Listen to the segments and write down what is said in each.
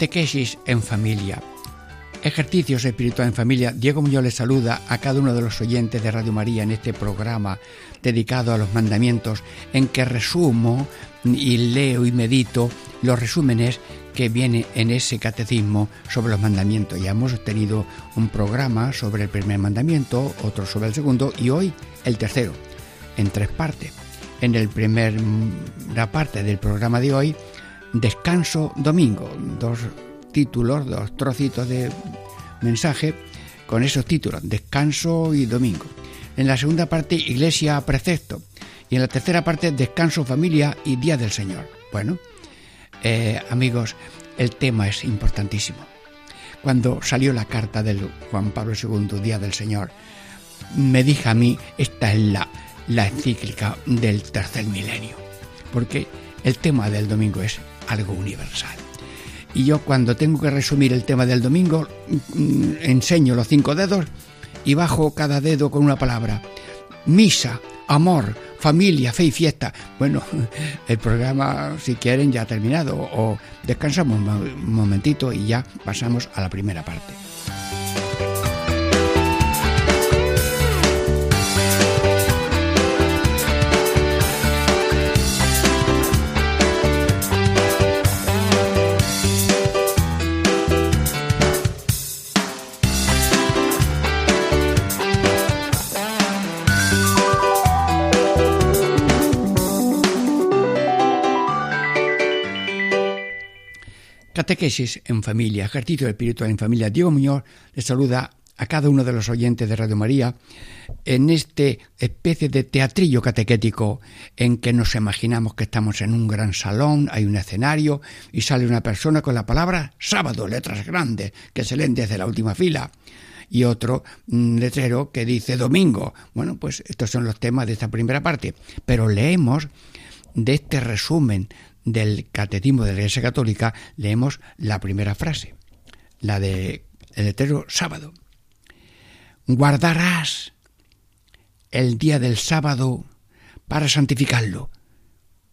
Catequesis en familia. Ejercicios espiritual en familia. Diego Muñoz les saluda a cada uno de los oyentes de Radio María en este programa dedicado a los mandamientos en que resumo y leo y medito los resúmenes que vienen en ese catecismo sobre los mandamientos. Ya hemos tenido un programa sobre el primer mandamiento, otro sobre el segundo y hoy el tercero, en tres partes. En el primer la parte del programa de hoy Descanso Domingo, dos títulos, dos trocitos de mensaje con esos títulos, Descanso y Domingo. En la segunda parte, Iglesia Precepto. Y en la tercera parte, Descanso, Familia y Día del Señor. Bueno, eh, amigos, el tema es importantísimo. Cuando salió la carta del Juan Pablo II, Día del Señor, me dije a mí, esta es la, la encíclica del tercer milenio. Porque el tema del domingo es algo universal. Y yo cuando tengo que resumir el tema del domingo, mm, enseño los cinco dedos y bajo cada dedo con una palabra. Misa, amor, familia, fe y fiesta. Bueno, el programa, si quieren, ya ha terminado. O descansamos un momentito y ya pasamos a la primera parte. Catequesis en familia, ejercicio espiritual en familia. Diego Muñoz les saluda a cada uno de los oyentes de Radio María en este especie de teatrillo catequético en que nos imaginamos que estamos en un gran salón, hay un escenario y sale una persona con la palabra sábado, letras grandes, que se leen desde la última fila y otro mm, letrero que dice domingo. Bueno, pues estos son los temas de esta primera parte, pero leemos de este resumen del Catecismo de la Iglesia Católica leemos la primera frase, la de el letrero sábado. Guardarás el día del sábado para santificarlo.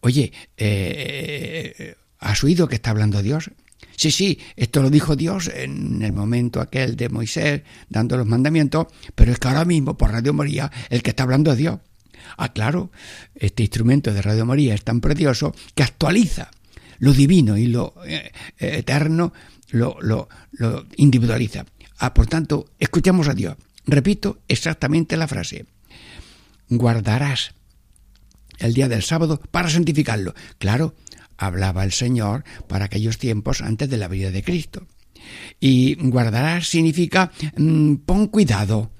Oye, eh, ¿has oído que está hablando Dios? Sí, sí, esto lo dijo Dios en el momento aquel de Moisés dando los mandamientos, pero es que ahora mismo por Radio María el que está hablando es Dios. Ah, claro, este instrumento de Radio María es tan precioso que actualiza lo divino y lo eh, eterno, lo, lo, lo individualiza. Ah, por tanto, escuchamos a Dios. Repito exactamente la frase. Guardarás el día del sábado para santificarlo. Claro, hablaba el Señor para aquellos tiempos antes de la vida de Cristo. Y guardarás significa mm, pon cuidado,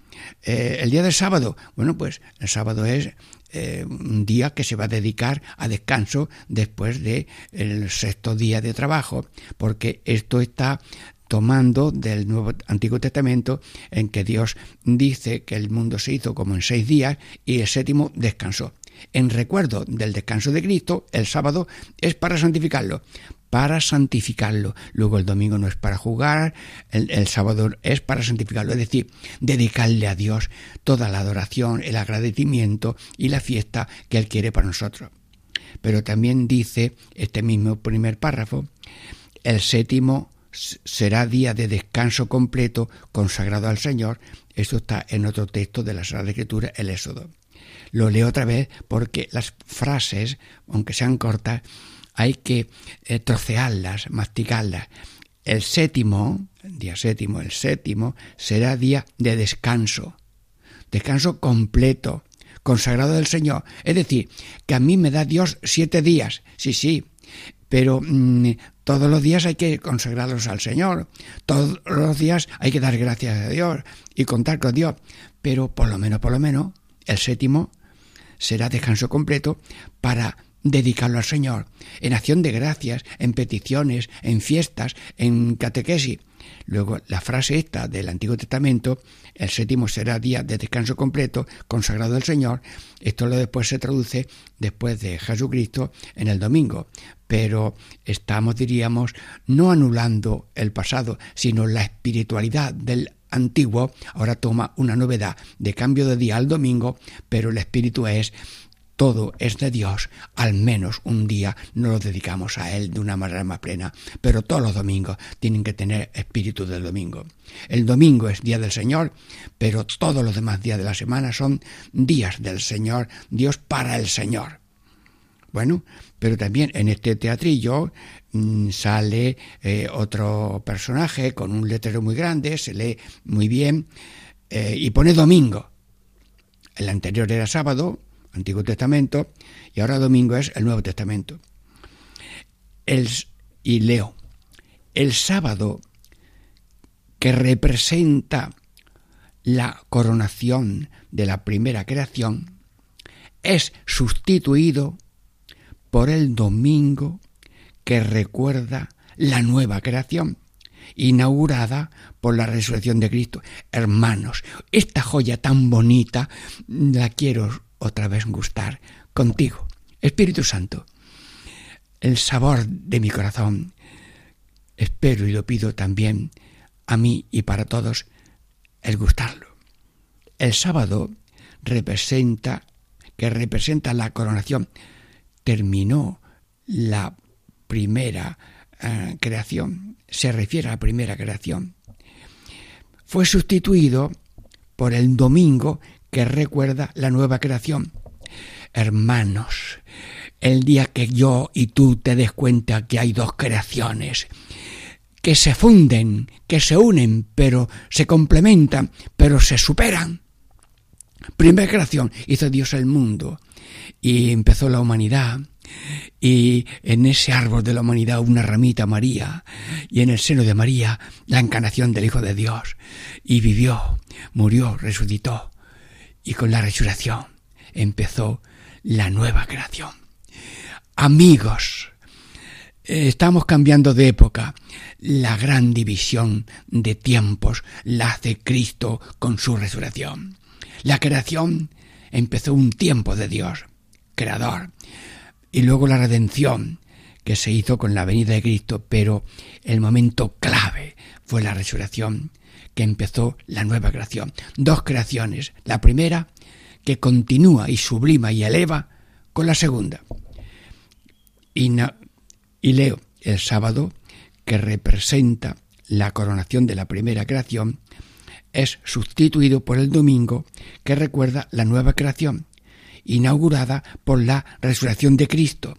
eh, el día del sábado, bueno, pues el sábado es eh, un día que se va a dedicar a descanso después del el sexto día de trabajo, porque esto está tomando del Nuevo Antiguo Testamento en que Dios dice que el mundo se hizo como en seis días y el séptimo descansó. En recuerdo del descanso de Cristo, el sábado es para santificarlo para santificarlo. Luego el domingo no es para jugar, el, sábado es para santificarlo, es decir, dedicarle a Dios toda la adoración, el agradecimiento y la fiesta que Él quiere para nosotros. Pero también dice este mismo primer párrafo, el séptimo será día de descanso completo consagrado al Señor. Esto está en otro texto de la Sagrada Escritura, el Éxodo. Lo leo otra vez porque las frases, aunque sean cortas, hay que eh, trocearlas, masticarlas. El séptimo, día séptimo, el séptimo, será día de descanso, descanso completo, consagrado del Señor. Es decir, que a mí me da Dios siete días, sí, sí, pero mm, todos los días hay que consagrarlos al Señor, todos los días hay que dar gracias a Dios y contar con Dios, pero por lo menos, por lo menos, el séptimo será descanso completo para dedicarlo al Señor, en acción de gracias, en peticiones, en fiestas, en catequesis. Luego, la frase esta del Antiguo Testamento, el séptimo será día de descanso completo, consagrado al Señor, esto lo después se traduce después de Jesucristo en el domingo. Pero estamos, diríamos, no anulando el pasado, sino la espiritualidad del antiguo ahora toma una novedad de cambio de día al domingo, pero el espíritu es todo es de Dios, al menos un día nos lo dedicamos a Él de una manera más plena, pero todos los domingos tienen que tener espíritu del domingo. El domingo es día del Señor, pero todos los demás días de la semana son días del Señor, Dios para el Señor. Bueno, pero también en este teatrillo mm, sale eh, otro personaje con un letrero muy grande, se lee muy bien eh, y pone domingo. El anterior era sábado, Antiguo Testamento, y ahora domingo es el Nuevo Testamento. El, y leo, el sábado que representa la coronación de la primera creación, es sustituido por el domingo que recuerda la nueva creación, inaugurada por la resurrección de Cristo. Hermanos, esta joya tan bonita la quiero otra vez gustar contigo. Espíritu Santo, el sabor de mi corazón, espero y lo pido también a mí y para todos, el gustarlo. El sábado representa, que representa la coronación, terminó la primera eh, creación, se refiere a la primera creación. Fue sustituido por el domingo que recuerda la nueva creación. Hermanos, el día que yo y tú te des cuenta que hay dos creaciones, que se funden, que se unen, pero se complementan, pero se superan. Primera creación, hizo Dios el mundo y empezó la humanidad. Y en ese árbol de la humanidad una ramita María, y en el seno de María la encarnación del Hijo de Dios, y vivió, murió, resucitó, y con la resurrección empezó la nueva creación. Amigos, estamos cambiando de época. La gran división de tiempos la hace Cristo con su resurrección. La creación empezó un tiempo de Dios, creador, y luego la redención que se hizo con la venida de Cristo, pero el momento clave fue la resurrección que empezó la nueva creación. Dos creaciones. La primera, que continúa y sublima y eleva con la segunda. Y, leo el sábado, que representa la coronación de la primera creación, es sustituido por el domingo, que recuerda la nueva creación, inaugurada por la resurrección de Cristo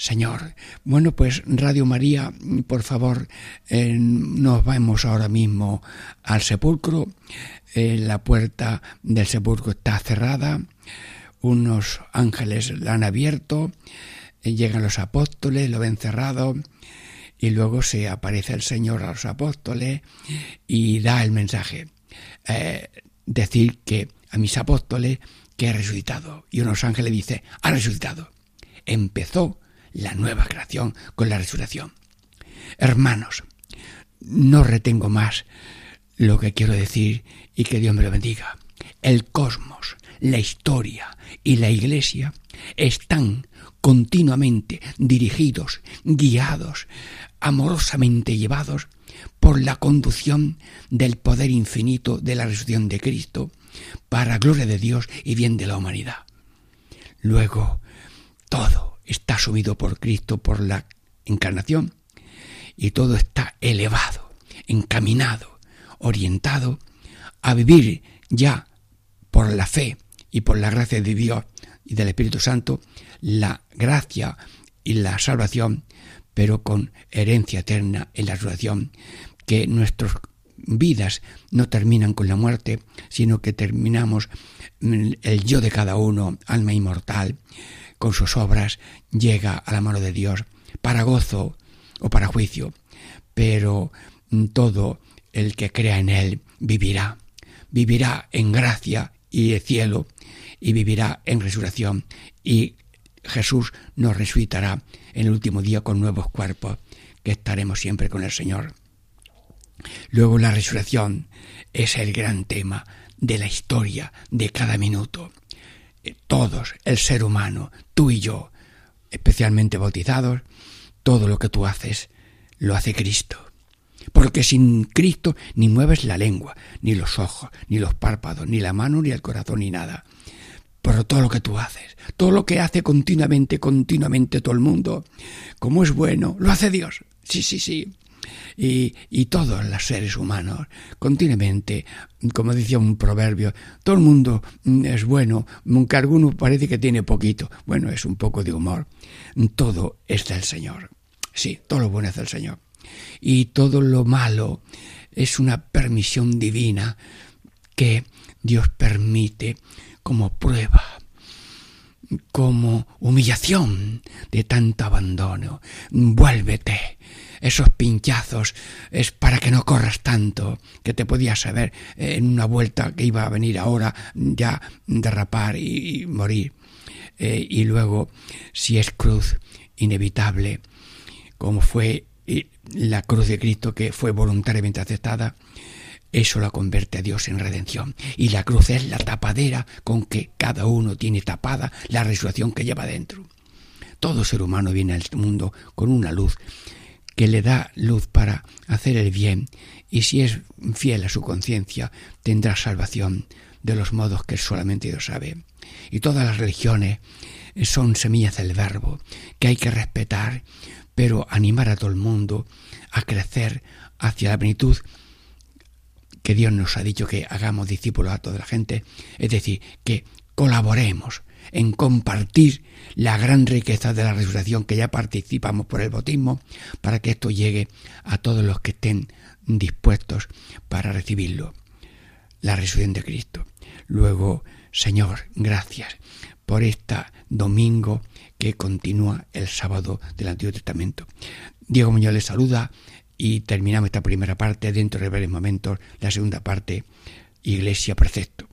Señor. Bueno, pues Radio María, por favor, eh, nos vamos ahora mismo al sepulcro. Eh, la puerta del sepulcro está cerrada. Unos ángeles la han abierto. Eh, llegan los apóstoles, lo ven cerrado. Y luego se aparece el Señor a los apóstoles y da el mensaje. decir que a mis apóstoles que he resucitado. Y unos ángeles dice, ha resucitado. Empezó la nueva creación con la resurrección. Hermanos, no retengo más lo que quiero decir y que Dios me lo bendiga. El cosmos, la historia y la iglesia están continuamente dirigidos, guiados, amorosamente llevados por la conducción del poder infinito de la resurrección de Cristo para gloria de Dios y bien de la humanidad. Luego, todo está subido por Cristo por la encarnación y todo está elevado, encaminado, orientado a vivir ya por la fe y por la gracia de Dios y del Espíritu Santo la gracia y la salvación, pero con herencia eterna en la resurrección, que nuestras vidas no terminan con la muerte, sino que terminamos el yo de cada uno, alma inmortal, con sus obras llega a la mano de Dios para gozo o para juicio, pero todo el que crea en Él vivirá, vivirá en gracia y cielo y vivirá en resurrección y Jesús nos resucitará en el último día con nuevos cuerpos, que estaremos siempre con el Señor. Luego la resurrección es el gran tema de la historia de cada minuto. Eh, todos, el ser humano, tú y yo, especialmente bautizados, todo lo que tú haces lo hace Cristo. Porque sin Cristo ni mueves la lengua, ni los ojos, ni los párpados, ni la mano, ni el corazón, ni nada. Pero todo lo que tú haces, todo lo que hace continuamente, continuamente todo el mundo, como es bueno, lo hace Dios. Sí, sí, sí y, y todos los seres humanos continuamente, como decía un proverbio, todo el mundo es bueno, aunque alguno parece que tiene poquito. Bueno, es un poco de humor. Todo es del Señor. Sí, todo lo bueno es del Señor. Y todo lo malo es una permisión divina que Dios permite como prueba como humillación de tanto abandono. Vuélvete, esos pinchazos es para que no corras tanto, que te podías saber en una vuelta que iba a venir ahora ya derrapar y, morir. Eh, y luego, si es cruz inevitable, como fue la cruz de Cristo que fue voluntariamente aceptada, eso la convierte a Dios en redención. Y la cruz es la tapadera con que cada uno tiene tapada la resurrección que lleva dentro. Todo ser humano viene al mundo con una luz que le da luz para hacer el bien y si es fiel a su conciencia tendrá salvación de los modos que solamente Dios sabe. Y todas las religiones son semillas del verbo que hay que respetar, pero animar a todo el mundo a crecer hacia la plenitud que Dios nos ha dicho que hagamos discípulos a toda la gente, es decir, que colaboremos en compartir la gran riqueza de la resurrección que ya participamos por el bautismo, para que esto llegue a todos los que estén dispuestos para recibirlo. La resurrección de Cristo. Luego, Señor, gracias por este domingo que continúa el sábado del Antiguo Testamento. Diego Muñoz les saluda y terminamos esta primera parte. Dentro de breves momentos, la segunda parte, Iglesia Precepto.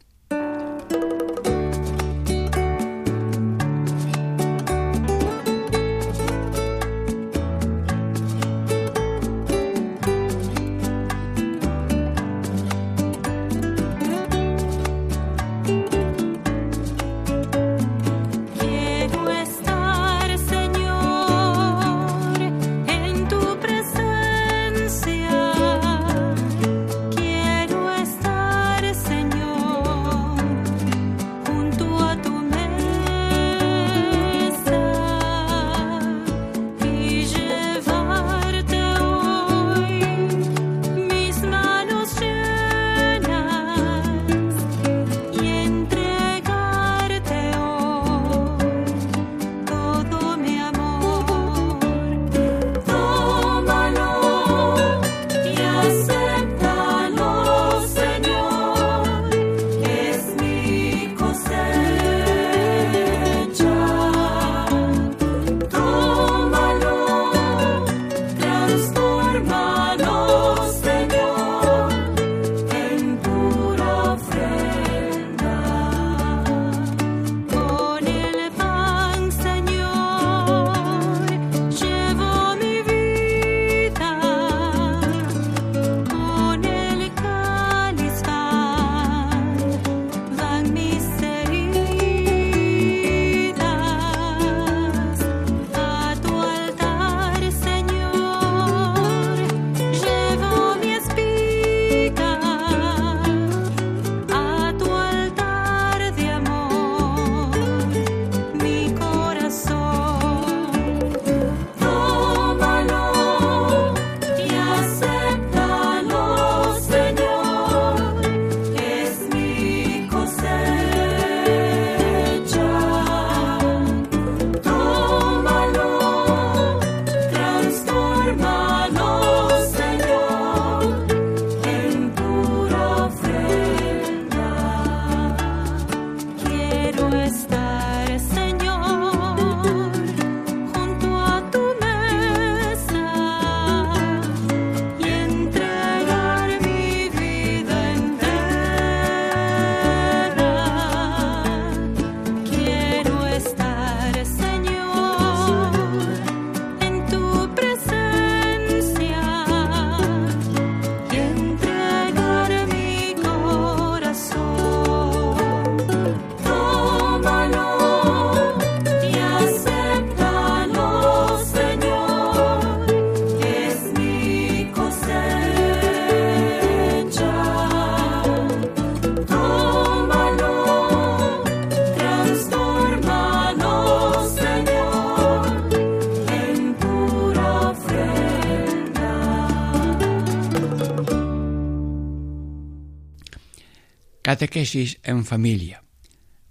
Catequesis en familia.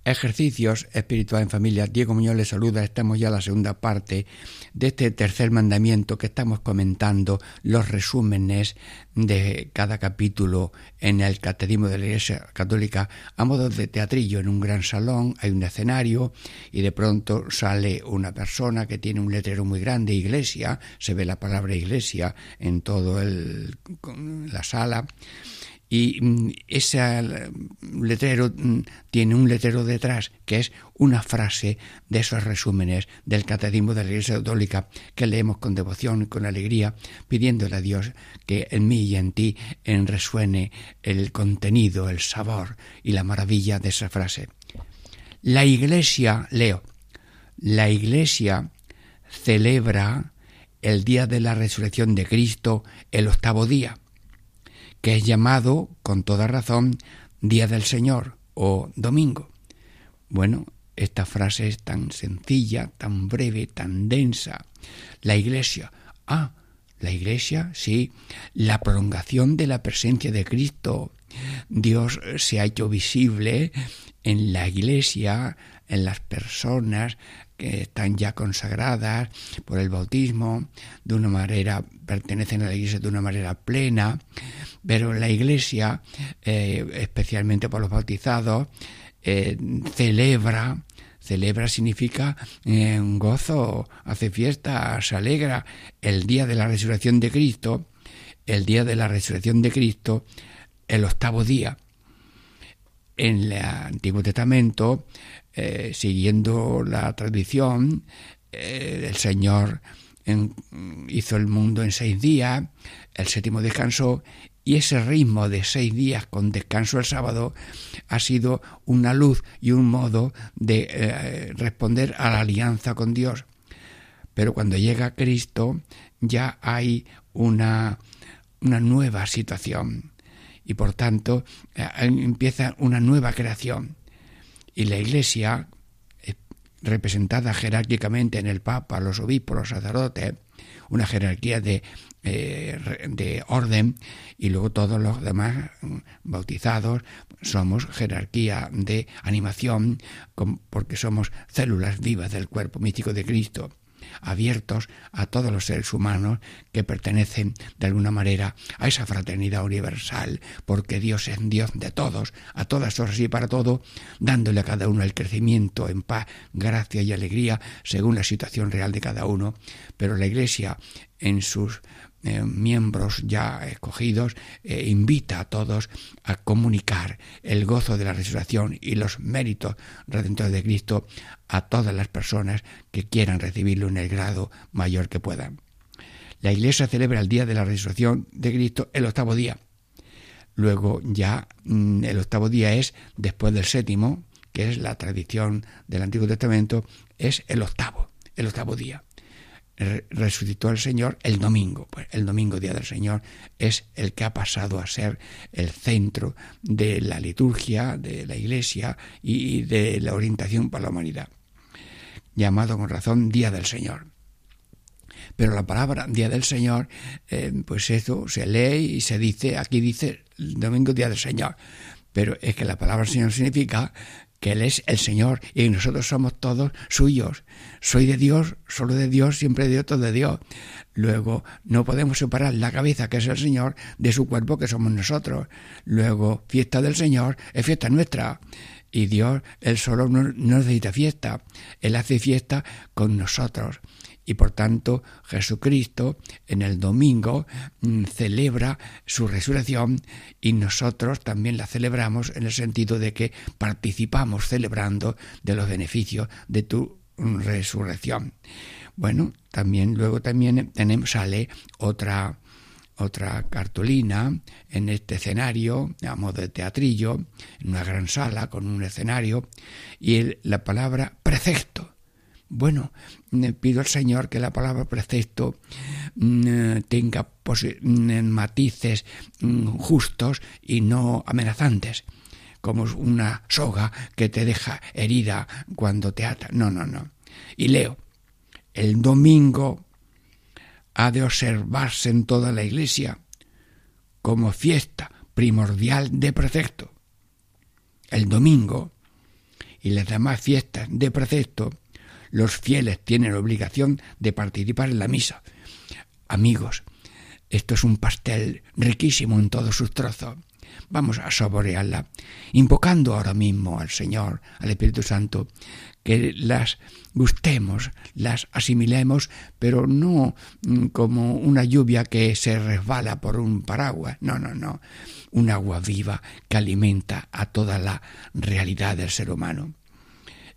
Ejercicios espirituales en familia. Diego Muñoz les saluda. Estamos ya en la segunda parte de este tercer mandamiento que estamos comentando, los resúmenes de cada capítulo en el Catecismo de la Iglesia Católica a modo de teatrillo en un gran salón. Hay un escenario y de pronto sale una persona que tiene un letrero muy grande, iglesia. Se ve la palabra iglesia en todo el, la sala y mm, ese letrero mm, tiene un letrero detrás que es una frase de esos resúmenes del Catecismo de la Iglesia Católica que leemos con devoción y con alegría, pidiéndole a Dios que en mí y en ti en resuene el contenido, el sabor y la maravilla de esa frase. La Iglesia, leo, la Iglesia celebra el día de la resurrección de Cristo el octavo día que es llamado, con toda razón, Día del Señor o Domingo. Bueno, esta frase es tan sencilla, tan breve, tan densa. La Iglesia. Ah, la Iglesia, sí, la prolongación de la presencia de Cristo. Dios se ha hecho visible en la Iglesia, en las personas que están ya consagradas por el bautismo, de una manera, pertenecen a la Iglesia de una manera plena, pero la Iglesia, eh, especialmente por los bautizados, eh, celebra, celebra significa eh, gozo, hace fiesta, se alegra el día de la resurrección de Cristo, el día de la resurrección de Cristo, el octavo día. En el Antiguo Testamento, siguiendo la tradición, el Señor hizo el mundo en seis días, el séptimo descansó y ese ritmo de seis días con descanso el sábado ha sido una luz y un modo de eh, responder a la alianza con Dios. Pero cuando llega Cristo ya hay una, una nueva situación y por tanto eh, empieza una nueva creación. Y la Iglesia, eh, representada jerárquicamente en el Papa, los obispos, los sacerdotes, una jerarquía de eh, de orden y luego todos los demás mm, bautizados somos jerarquía de animación porque somos células vivas del cuerpo místico de Cristo abiertos a todos los seres humanos que pertenecen de alguna manera a esa fraternidad universal, porque Dios es Dios de todos, a todas horas y para todo, dándole a cada uno el crecimiento en paz, gracia y alegría según la situación real de cada uno. Pero la Iglesia en sus eh, miembros ya escogidos, eh, invita a todos a comunicar el gozo de la resurrección y los méritos redentores de Cristo a todas las personas que quieran recibirlo en el grado mayor que puedan. La Iglesia celebra el día de la resurrección de Cristo el octavo día. Luego ya mm, el octavo día es después del séptimo, que es la tradición del Antiguo Testamento, es el octavo, el octavo día resucitó el Señor el domingo. Pues el domingo, día del Señor, es el que ha pasado a ser el centro de la liturgia, de la iglesia y de la orientación para la humanidad. Llamado con razón Día del Señor. Pero la palabra Día del Señor, eh, pues eso se lee y se dice, aquí dice domingo, Día del Señor. Pero es que la palabra Señor significa Él es el Señor y nosotros somos todos suyos. Soy de Dios, solo de Dios, siempre de Dios, todo de Dios. Luego, no podemos separar la cabeza, que es el Señor, de su cuerpo, que somos nosotros. Luego, fiesta del Señor es fiesta nuestra. Y Dios, Él solo no, no necesita fiesta. Él hace fiesta con nosotros y por tanto Jesucristo en el domingo mm, celebra su resurrección y nosotros también la celebramos en el sentido de que participamos celebrando de los beneficios de tu mm, resurrección. Bueno, también luego también tenemos sale otra otra cartulina en este escenario, a modo de teatrillo, en una gran sala con un escenario, y la palabra precepto. Bueno, pido al Señor que la palabra precepto mm, tenga mm, matices mm, justos y no amenazantes, como una soga que te deja herida cuando te ata. No, no, no. Y leo, el domingo ha de observarse en toda la iglesia como fiesta primordial de precepto. el domingo y las demás fiestas de precepto, los fieles tienen obligación de participar en la misa. Amigos, esto es un pastel riquísimo en todos sus trozos. Vamos a saborearla, invocando ahora mismo al Señor, al Espíritu Santo, que las gustemos, las asimilemos, pero no mm, como una lluvia que se resbala por un paraguas, no, no, no, un agua viva que alimenta a toda la realidad del ser humano.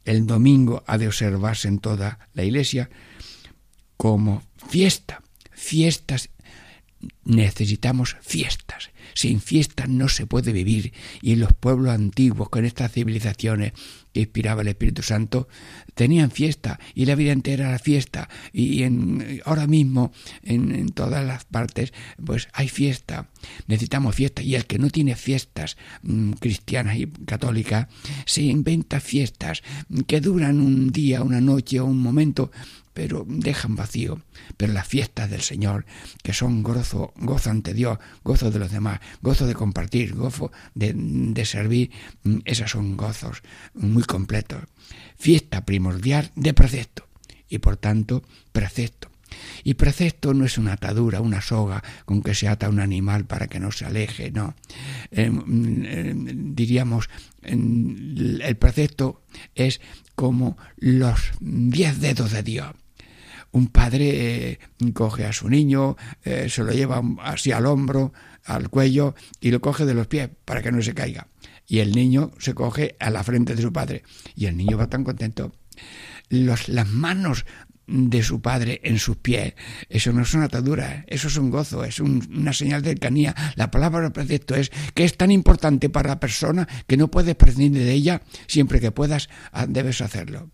El domingo ha de observarse en toda la iglesia como fiesta, fiestas necesitamos fiestas. Sin fiestas no se puede vivir. Y en los pueblos antiguos, con estas civilizaciones que inspiraba el Espíritu Santo, tenían fiesta y la vida entera era fiesta. Y en, ahora mismo, en, todas las partes, pues hay fiesta. Necesitamos fiesta. Y el que no tiene fiestas mm, cristianas y católicas, se inventa fiestas que duran un día, una noche o un momento, pero dejan vacío. Pero las fiestas del Señor, que son gozo, gozo ante Dios, gozo de los demás, gozo de compartir, gozo de, servir, mm, esas son gozos muy completos. Fiesta primordial de precepto y por tanto precepto. Y precepto no es una atadura, una soga con que se ata un animal para que no se aleje, no. Eh, mm, eh, diríamos, el precepto es como los diez dedos de Dios un padre eh, coge a su niño, eh, se lo lleva así al hombro, al cuello y lo coge de los pies para que no se caiga. Y el niño se coge a la frente de su padre y el niño va tan contento. Las manos de su padre en sus pies. Eso no es una atadura, eso es un gozo, es una señal de cercanía. La palabra precepto es que es tan importante para la persona que no puedes prescindir de ella, siempre que puedas ah, debes hacerlo.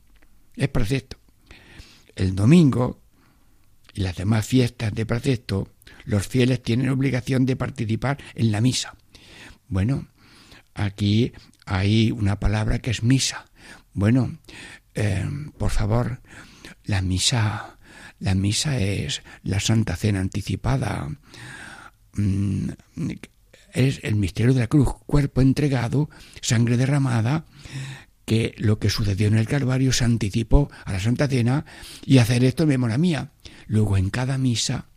Es precepto el domingo y las demás fiestas de precepto, los fieles tienen obligación de participar en la misa. Bueno, aquí hay una palabra que es misa. Bueno, eh, por favor, la misa, la misa es la Santa Cena anticipada. Mm, es el misterio de la cruz, cuerpo entregado, sangre derramada, que lo que sucedió en el Calvario se anticipó a la Santa Cena y hacer esto en memoria mía. Luego en cada misa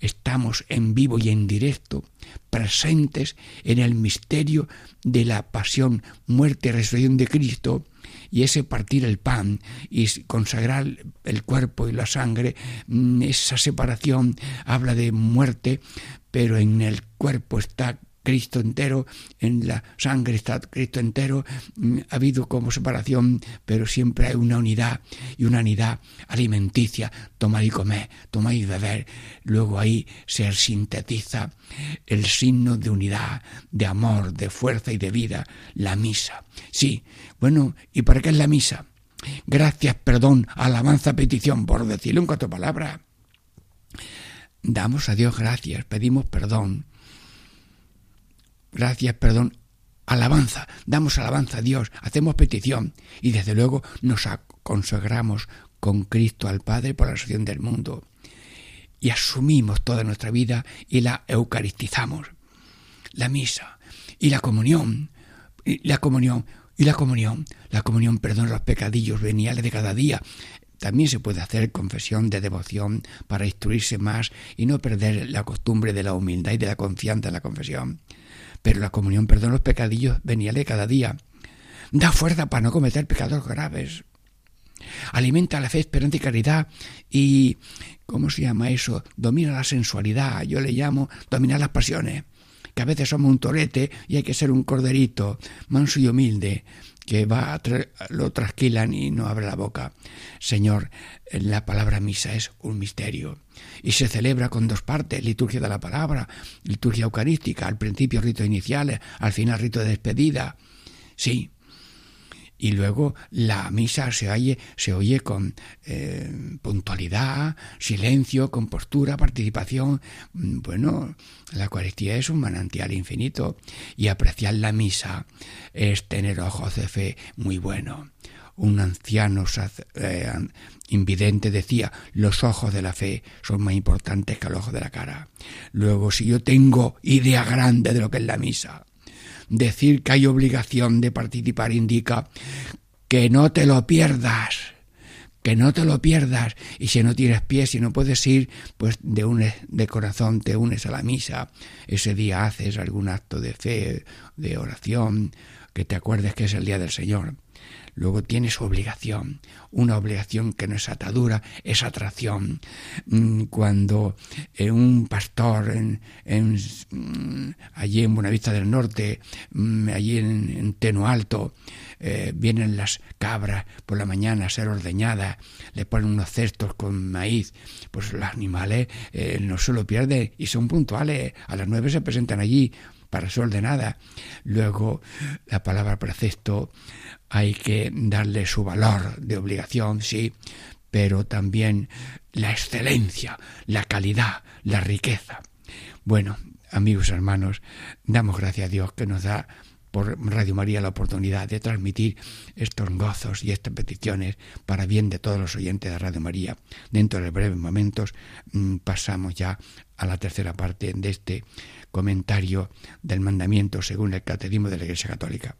estamos en vivo y en directo presentes en el misterio de la pasión, muerte y resurrección de Cristo y ese partir el pan y consagrar el cuerpo y la sangre, mm, esa separación habla de muerte, pero en el cuerpo está Cristo entero, en la sangre está Cristo entero, mm, ha habido como separación, pero siempre hay una unidad y una unidad alimenticia, tomar y comer, tomar y beber. Luego ahí se sintetiza el signo de unidad, de amor, de fuerza y de vida, la misa. Sí, bueno, ¿y para qué es la misa? Gracias, perdón, alabanza, petición, por decirlo en cuatro palabras. Damos a Dios gracias, pedimos perdón, gracias, perdón, alabanza, damos alabanza a Dios, hacemos petición. Y desde luego nos consagramos con Cristo al Padre por la salvación del mundo. Y asumimos toda nuestra vida y la eucaristizamos. La misa y la comunión, y la comunión y la comunión, la comunión perdona los pecadillos veniales de cada día. También se puede hacer confesión de devoción para instruirse más y no perder la costumbre de la humildad y de la confianza en la confesión pero la comunión perdona los pecadillos veniales cada día. Da fuerza para no cometer pecados graves. Alimenta la fe, esperanza y caridad y, ¿cómo se llama eso? Domina la sensualidad. Yo le llamo dominar las pasiones. Que a veces somos un torete y hay que ser un corderito, manso y humilde, que va lo trasquilan y no abre la boca. Señor, la palabra misa es un misterio y se celebra con dos partes, liturgia de la palabra, liturgia eucarística, al principio rito inicial, al final rito de despedida. Sí, y luego la misa se oye, se oye con eh, puntualidad, silencio, compostura, participación. Mm, bueno, la Eucaristía es un manantial infinito y apreciar la misa es tener ojos de fe muy bueno. Un anciano eh, invidente decía, los ojos de la fe son más importantes que los ojos de la cara. Luego, si yo tengo idea grande de lo que es la misa, decir que hay obligación de participar indica que no te lo pierdas, que no te lo pierdas. Y si no tienes pies, si no puedes ir, pues de, un, de corazón te unes a la misa. Ese día haces algún acto de fe, de oración, que te acuerdes que es el día del Señor. Luego tienes obligación, una obligación que no es atadura, es atracción. Mm, cuando eh, un pastor en, mm, allí en Buenavista del Norte, mm, allí en, Teno Alto, eh, vienen las cabras por la mañana a ser ordeñadas, le ponen unos cestos con maíz, pues los animales eh, no se lo pierden y son puntuales. A las nueve se presentan allí para ser ordenada. Luego, la palabra precepto hay que darle su valor de obligación, sí, pero también la excelencia, la calidad, la riqueza. Bueno, amigos hermanos, damos gracias a Dios que nos da por Radio María la oportunidad de transmitir estos gozos y estas peticiones para bien de todos los oyentes de Radio María. Dentro de breves momentos mm, pasamos ya a la tercera parte de este comentario del mandamiento según el Catecismo de la Iglesia Católica.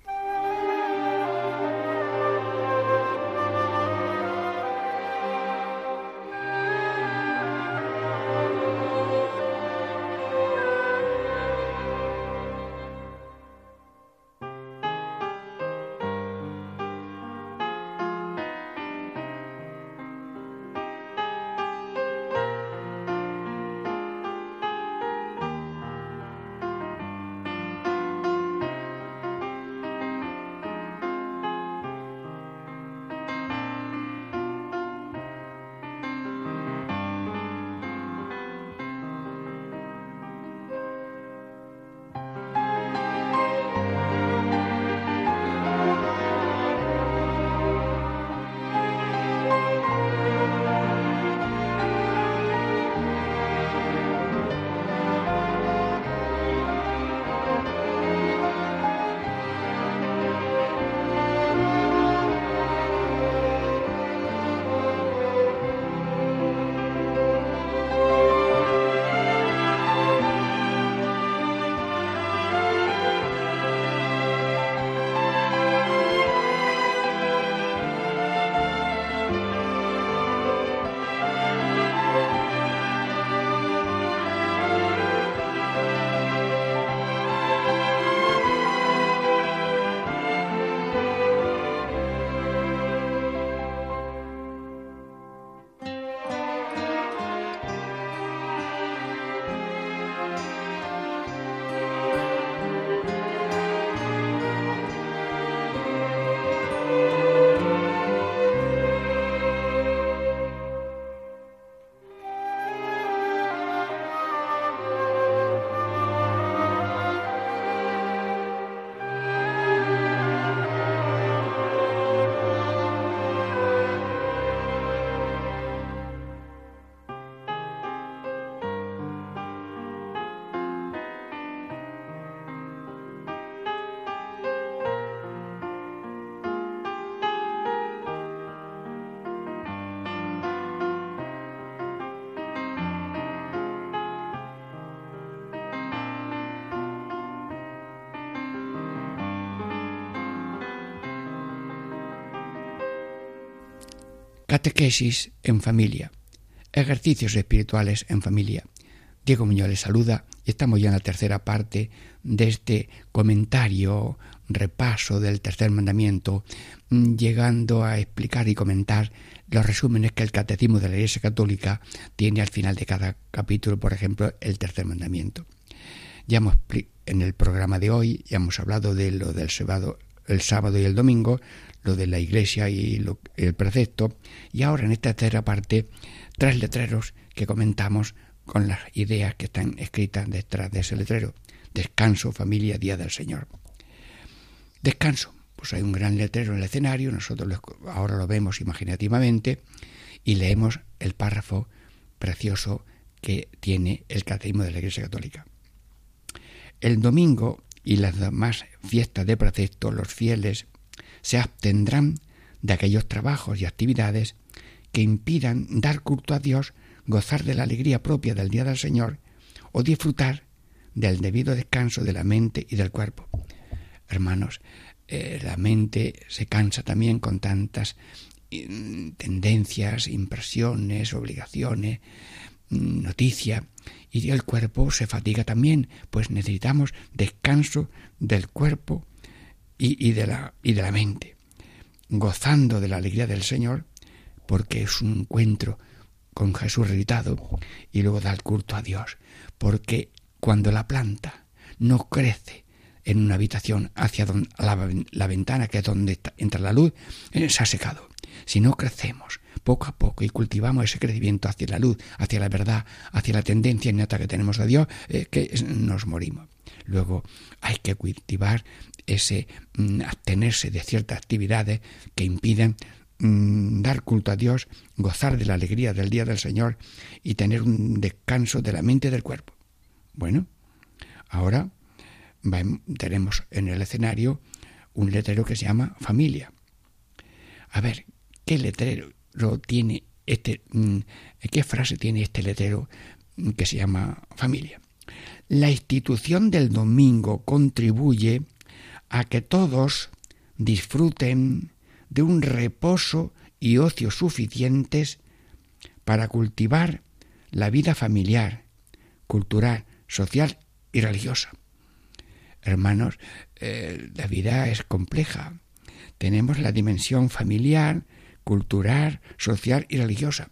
Catequesis en familia. Ejercicios espirituales en familia. Diego Muñoz les saluda y estamos ya en la tercera parte de este comentario, repaso del tercer mandamiento, mm, llegando a explicar y comentar los resúmenes que el Catecismo de la Iglesia Católica tiene al final de cada capítulo, por ejemplo, el tercer mandamiento. Ya hemos en el programa de hoy ya hemos hablado de lo del sábado, el sábado y el domingo, lo de la iglesia y el precepto, y ahora en esta tercera parte, tres letreros que comentamos con las ideas que están escritas detrás de ese letrero. Descanso, familia, día del Señor. Descanso. Pues hay un gran letrero en el escenario, nosotros ahora lo vemos imaginativamente y leemos el párrafo precioso que tiene el Catecismo de la Iglesia Católica. El domingo y las demás fiestas de precepto, los fieles se abstendrán de aquellos trabajos y actividades que impidan dar culto a Dios, gozar de la alegría propia del día del Señor o disfrutar del debido descanso de la mente y del cuerpo. hermanos, eh, la mente se cansa también con tantas mm, tendencias, impresiones, obligaciones, mm, noticias, y el cuerpo se fatiga también, pues necesitamos descanso del cuerpo y, de, la, y de la mente, gozando de la alegría del Señor, porque es un encuentro con Jesús resucitado, y luego dar culto a Dios, porque cuando la planta no crece en una habitación hacia donde, la, ventana, que es donde entra la luz, eh, se ha secado. Si no crecemos poco a poco y cultivamos ese crecimiento hacia la luz, hacia la verdad, hacia la tendencia innata que tenemos a Dios, eh, que nos morimos. Luego hay que cultivar ese mm, abstenerse de ciertas actividades que impiden mm, dar culto a Dios, gozar de la alegría del día del Señor y tener un descanso de la mente y del cuerpo. Bueno, ahora tenemos en el escenario un letrero que se llama familia. A ver, ¿qué letrero tiene este, mm, qué frase tiene este letrero que se llama familia? La institución del domingo contribuye a que todos disfruten de un reposo y ocio suficientes para cultivar la vida familiar, cultural, social y religiosa. Hermanos, eh, la vida es compleja. Tenemos la dimensión familiar, cultural, social y religiosa.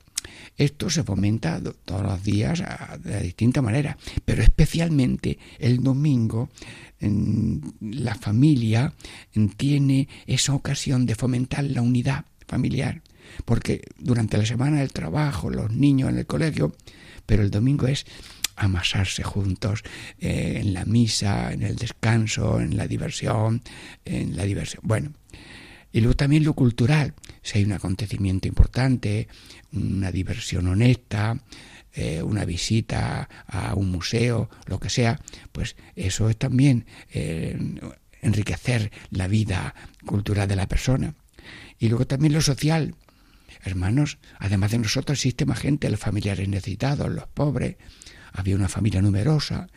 Esto se fomenta todos los días de distinta manera, pero especialmente el domingo la familia tiene esa ocasión de fomentar la unidad familiar, porque durante la semana el trabajo, los niños en el colegio, pero el domingo es amasarse juntos eh, en la misa, en el descanso, en la diversión, en la diversión. Bueno, y luego también lo cultural, si hay un acontecimiento importante, una diversión honesta, eh, una visita a un museo, lo que sea, pues eso es también eh, enriquecer la vida cultural de la persona. Y luego también lo social. Hermanos, además de nosotros existe más gente, los familiares necesitados, los pobres, había una familia numerosa,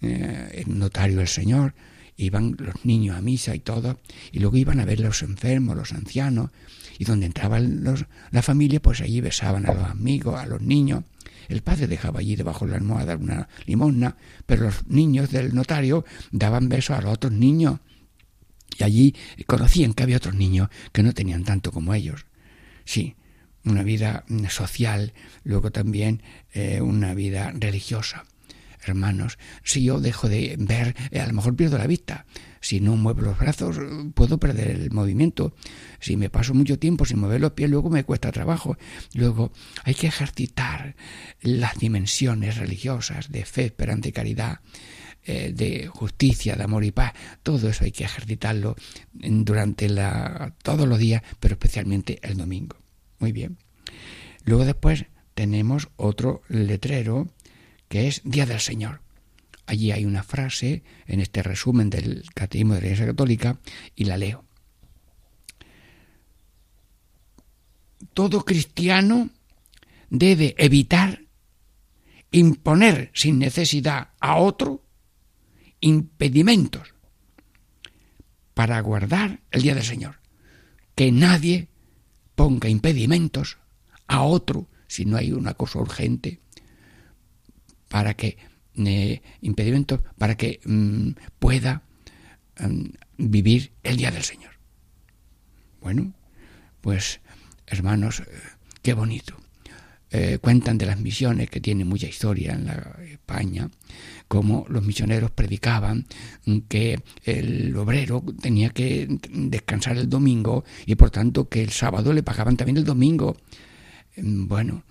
eh, el notario del Señor, iban los niños a misa y todo, y luego iban a ver los enfermos, los ancianos, y donde entraban los, la familia, pues allí besaban a los amigos, a los niños. El padre dejaba allí debajo de la almohada una limosna, pero los niños del notario daban besos a los otros niños. Y allí conocían que había otros niños que no tenían tanto como ellos. Sí, una vida social, luego también eh, una vida religiosa. Hermanos, si yo dejo de ver, eh, a lo mejor pierdo la vista. Si no muevo los brazos, puedo perder el movimiento. Si me paso mucho tiempo sin mover los pies, luego me cuesta trabajo. Luego hay que ejercitar las dimensiones religiosas de fe, esperanza y caridad eh, de justicia, de amor y paz, todo eso hay que ejercitarlo durante la, todos los días, pero especialmente el domingo. Muy bien. Luego después tenemos otro letrero que es Día del Señor. Allí hay una frase en este resumen del Catecismo de la Iglesia Católica y la leo. Todo cristiano debe evitar imponer sin necesidad a otro impedimentos para guardar el día del Señor. Que nadie ponga impedimentos a otro si no hay una cosa urgente para que eh, para que mm, pueda mm, vivir el día del Señor. Bueno, pues hermanos, eh, qué bonito. Eh, cuentan de las misiones que tienen mucha historia en la España, como los misioneros predicaban que el obrero tenía que descansar el domingo y por tanto que el sábado le pagaban también el domingo. Mm, bueno,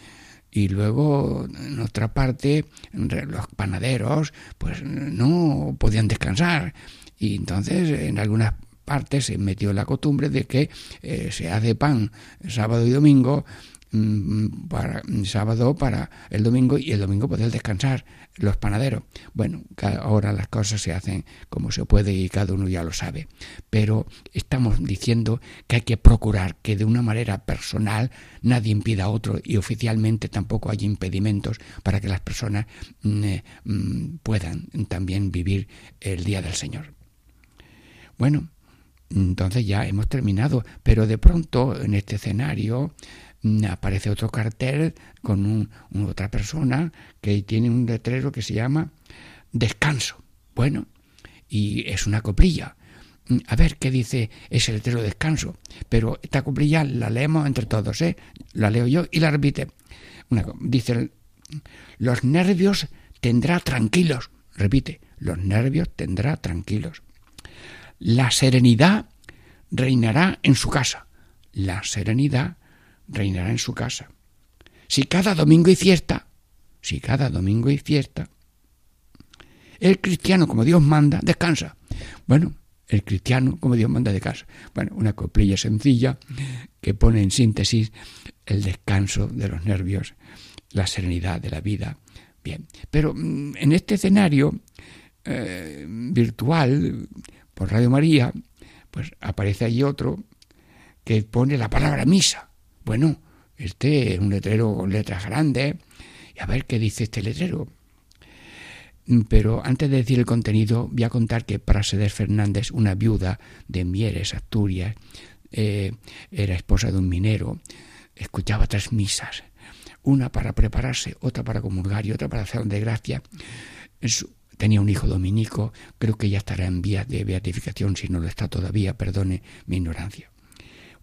y luego en otra parte los panaderos pues no podían descansar. Y entonces en algunas partes se metió la costumbre de que eh, se hace pan sábado y domingo Mm, para sábado para el domingo y el domingo poder descansar los panaderos. Bueno, ahora las cosas se hacen como se puede y cada uno ya lo sabe, pero estamos diciendo que hay que procurar que de una manera personal nadie impida a otro y oficialmente tampoco haya impedimentos para que las personas mm, eh, mm, puedan también vivir el día del Señor. Bueno, entonces ya hemos terminado, pero de pronto en este escenario aparece otro cartel con otra persona que tiene un letrero que se llama descanso. Bueno, y es una coprilla. Mm, a ver qué dice ese letrero descanso. Pero esta coprilla la leemos entre todos, ¿eh? La leo yo y la repite. Dice, los nervios tendrá tranquilos. Repite, los nervios tendrá tranquilos. La serenidad reinará en su casa. La serenidad reinará en su casa. Si cada domingo y fiesta, si cada domingo y fiesta, el cristiano, como Dios manda, descansa. Bueno, el cristiano, como Dios manda, descansa. Bueno, una coplilla sencilla que pone en síntesis el descanso de los nervios, la serenidad de la vida. Bien, pero mm, en este escenario eh, virtual por Radio María, pues aparece ahí otro que pone la palabra misa. Bueno, este es un letrero con letras grandes. Y a ver qué dice este letrero. Pero antes de decir el contenido, voy a contar que Prasedes Fernández, una viuda de Mieres, Asturias, eh, era esposa de un minero, escuchaba tres misas, una para prepararse, otra para comulgar y otra para hacer de gracia. tenía un hijo dominico, creo que ya estará en vías de beatificación, si no lo está todavía, perdone mi ignorancia.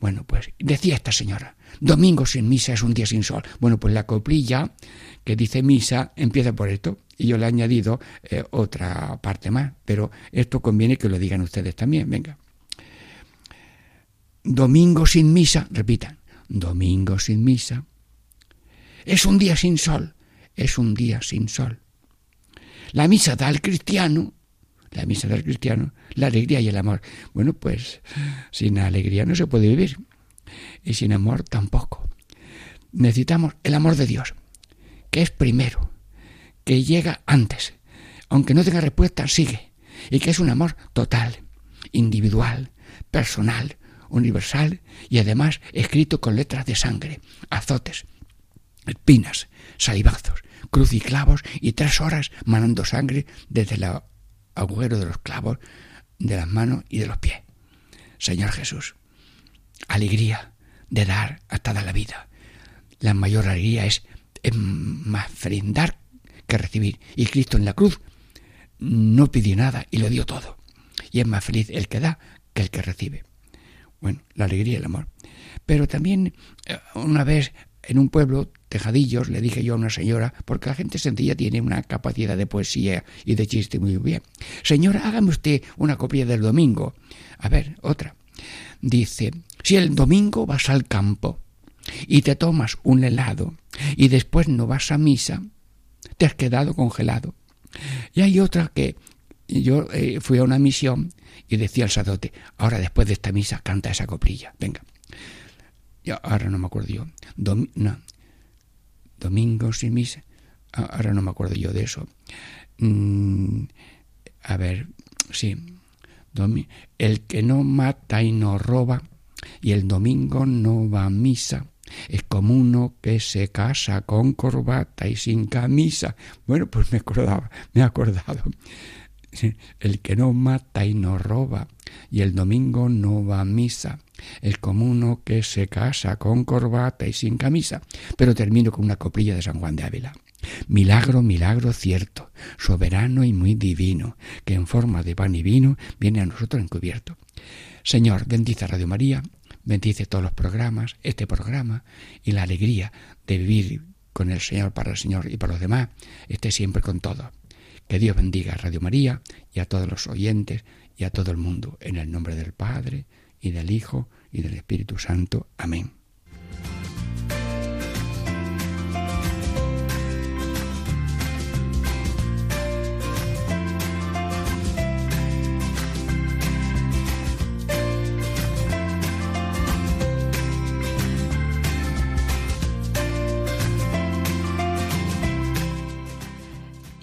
Bueno, pues decía esta señora, domingo sin misa es un día sin sol. Bueno, pues la coplilla que dice misa empieza por esto y yo le he añadido eh, otra parte más, pero esto conviene que lo digan ustedes también, venga. Domingo sin misa, repitan, domingo sin misa. Es un día sin sol, es un día sin sol. La misa da al cristiano, la misa del cristiano, la alegría y el amor. Bueno, pues sin alegría no se puede vivir y sin amor tampoco. Necesitamos el amor de Dios, que es primero, que llega antes. Aunque no tenga respuesta, sigue. Y que es un amor total, individual, personal, universal y además escrito con letras de sangre, azotes, espinas, salivazos, clavos y tres horas manando sangre desde el agujero de los clavos de las manos y de los pies. Señor Jesús, alegría de dar hasta la vida. La mayor alegría es, más brindar que recibir. Y Cristo en la cruz no pidió nada y lo dio todo. Y es más feliz el que da que el que recibe. Bueno, la alegría y el amor. Pero también eh, una vez en un pueblo, Tejadillos, le dije yo a una señora, porque la gente sencilla tiene una capacidad de poesía y de chiste muy bien. Señora, hágame usted una copia del domingo. A ver, otra. Dice, si el domingo vas al campo y te tomas un helado y después no vas a misa, te has quedado congelado. Y hay otra que yo eh, fui a una misión y decía al sacerdote, ahora después de esta misa canta esa coplilla, venga. Y ahora no me acuerdo yo. no. Domingo sin misa. Ahora no me acuerdo yo de eso. Mm, a ver, sí. el que no mata y no roba y el domingo no va a misa es como uno que se casa con corbata y sin camisa. Bueno, pues me acordaba, me he acordado. El que no mata y no roba, y el domingo no va a misa. Es como uno que se casa con corbata y sin camisa. Pero termino con una coprilla de San Juan de Ávila. Milagro, milagro cierto, soberano y muy divino, que en forma de pan y vino viene a nosotros encubierto. Señor, bendice Radio María bendice todos los programas, este programa y la alegría de vivir con el Señor para el Señor y para los demás, esté siempre con todos. Que Dios bendiga a Radio María y a todos los oyentes y a todo el mundo, en el nombre del Padre y del Hijo y del Espíritu Santo. Amén.